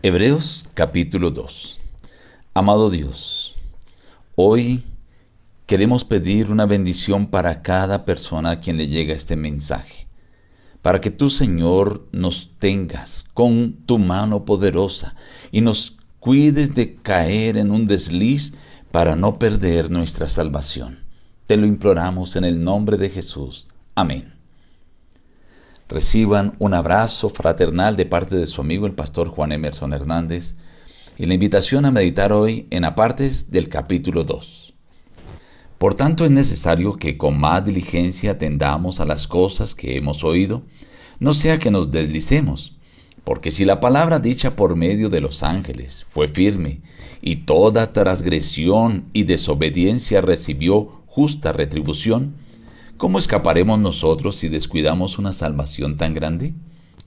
Hebreos capítulo 2 Amado Dios, hoy queremos pedir una bendición para cada persona a quien le llega este mensaje, para que tú Señor nos tengas con tu mano poderosa y nos cuides de caer en un desliz para no perder nuestra salvación. Te lo imploramos en el nombre de Jesús. Amén. Reciban un abrazo fraternal de parte de su amigo el pastor Juan Emerson Hernández y la invitación a meditar hoy en apartes del capítulo 2. Por tanto es necesario que con más diligencia atendamos a las cosas que hemos oído, no sea que nos deslicemos, porque si la palabra dicha por medio de los ángeles fue firme, y toda transgresión y desobediencia recibió justa retribución, ¿Cómo escaparemos nosotros si descuidamos una salvación tan grande?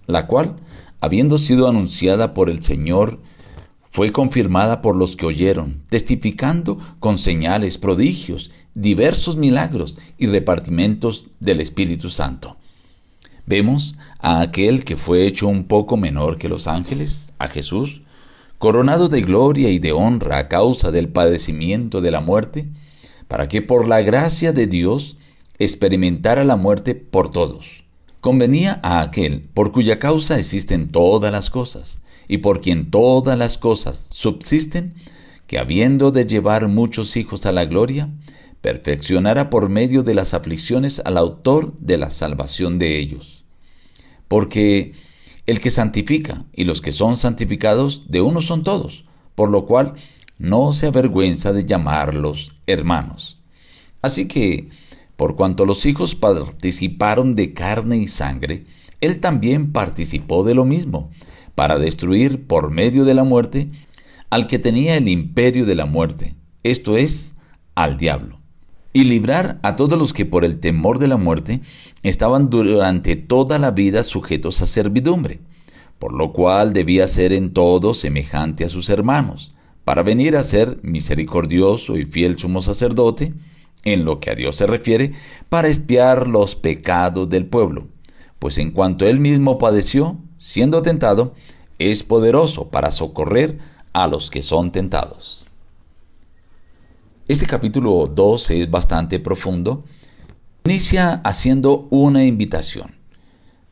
La cual, habiendo sido anunciada por el Señor, fue confirmada por los que oyeron, testificando con señales, prodigios, diversos milagros y repartimentos del Espíritu Santo. Vemos a aquel que fue hecho un poco menor que los ángeles, a Jesús, coronado de gloria y de honra a causa del padecimiento de la muerte, para que por la gracia de Dios experimentara la muerte por todos. Convenía a aquel por cuya causa existen todas las cosas, y por quien todas las cosas subsisten, que habiendo de llevar muchos hijos a la gloria, perfeccionara por medio de las aflicciones al autor de la salvación de ellos. Porque el que santifica y los que son santificados de uno son todos, por lo cual no se avergüenza de llamarlos hermanos. Así que por cuanto los hijos participaron de carne y sangre, él también participó de lo mismo, para destruir por medio de la muerte al que tenía el imperio de la muerte, esto es, al diablo, y librar a todos los que por el temor de la muerte estaban durante toda la vida sujetos a servidumbre, por lo cual debía ser en todo semejante a sus hermanos, para venir a ser misericordioso y fiel sumo sacerdote, en lo que a Dios se refiere, para espiar los pecados del pueblo, pues en cuanto él mismo padeció, siendo tentado, es poderoso para socorrer a los que son tentados. Este capítulo 12 es bastante profundo. Inicia haciendo una invitación,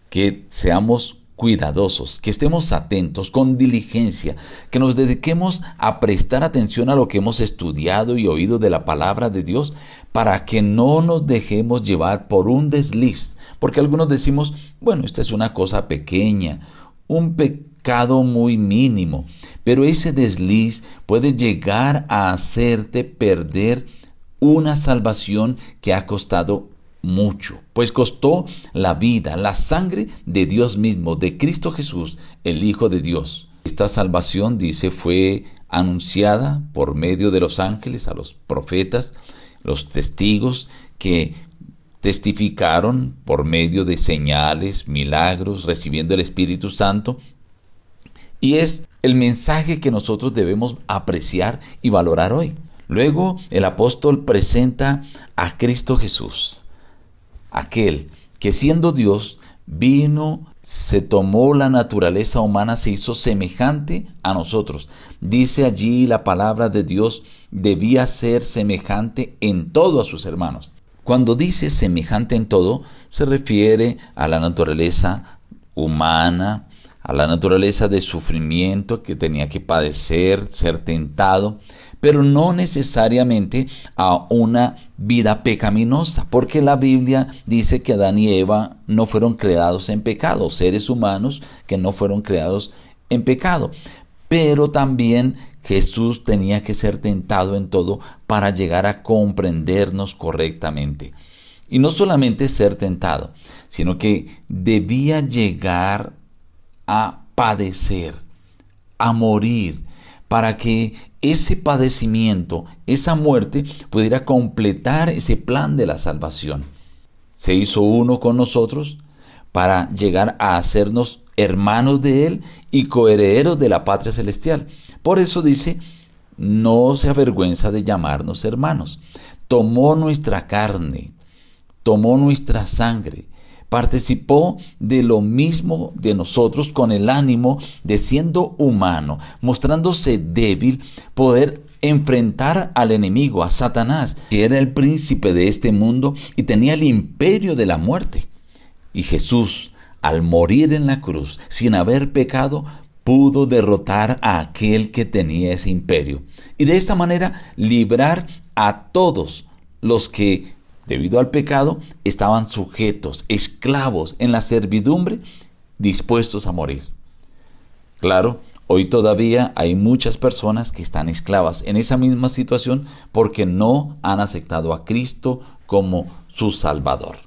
que seamos cuidadosos, que estemos atentos, con diligencia, que nos dediquemos a prestar atención a lo que hemos estudiado y oído de la palabra de Dios, para que no nos dejemos llevar por un desliz, porque algunos decimos, bueno, esta es una cosa pequeña, un pecado muy mínimo, pero ese desliz puede llegar a hacerte perder una salvación que ha costado mucho, pues costó la vida, la sangre de Dios mismo, de Cristo Jesús, el Hijo de Dios. Esta salvación, dice, fue anunciada por medio de los ángeles a los profetas, los testigos que testificaron por medio de señales, milagros, recibiendo el Espíritu Santo. Y es el mensaje que nosotros debemos apreciar y valorar hoy. Luego el apóstol presenta a Cristo Jesús aquel que siendo Dios vino, se tomó la naturaleza humana, se hizo semejante a nosotros. Dice allí la palabra de Dios, debía ser semejante en todo a sus hermanos. Cuando dice semejante en todo, se refiere a la naturaleza humana, a la naturaleza de sufrimiento que tenía que padecer, ser tentado, pero no necesariamente a una vida pecaminosa, porque la Biblia dice que Adán y Eva no fueron creados en pecado, seres humanos que no fueron creados en pecado. Pero también Jesús tenía que ser tentado en todo para llegar a comprendernos correctamente. Y no solamente ser tentado, sino que debía llegar a padecer, a morir, para que ese padecimiento, esa muerte, pudiera completar ese plan de la salvación. Se hizo uno con nosotros para llegar a hacernos hermanos de Él y coherederos de la patria celestial. Por eso dice, no se avergüenza de llamarnos hermanos. Tomó nuestra carne, tomó nuestra sangre, participó de lo mismo de nosotros con el ánimo de siendo humano, mostrándose débil, poder enfrentar al enemigo, a Satanás, que era el príncipe de este mundo y tenía el imperio de la muerte. Y Jesús, al morir en la cruz, sin haber pecado, pudo derrotar a aquel que tenía ese imperio. Y de esta manera librar a todos los que, debido al pecado, estaban sujetos, esclavos en la servidumbre, dispuestos a morir. Claro, hoy todavía hay muchas personas que están esclavas en esa misma situación porque no han aceptado a Cristo como su Salvador.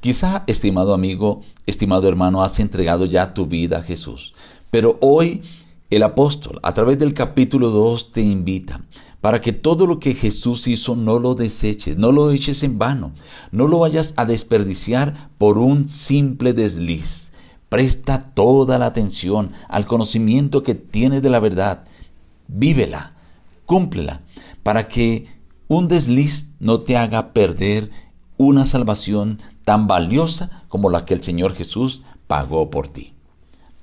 Quizá, estimado amigo, estimado hermano, has entregado ya tu vida a Jesús, pero hoy el apóstol, a través del capítulo 2, te invita para que todo lo que Jesús hizo no lo deseches, no lo eches en vano, no lo vayas a desperdiciar por un simple desliz. Presta toda la atención al conocimiento que tienes de la verdad. Vívela, cúmplela, para que un desliz no te haga perder una salvación tan valiosa como la que el Señor Jesús pagó por ti.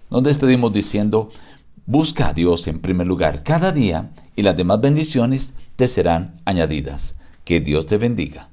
Nos despedimos diciendo, Busca a Dios en primer lugar cada día y las demás bendiciones te serán añadidas. Que Dios te bendiga.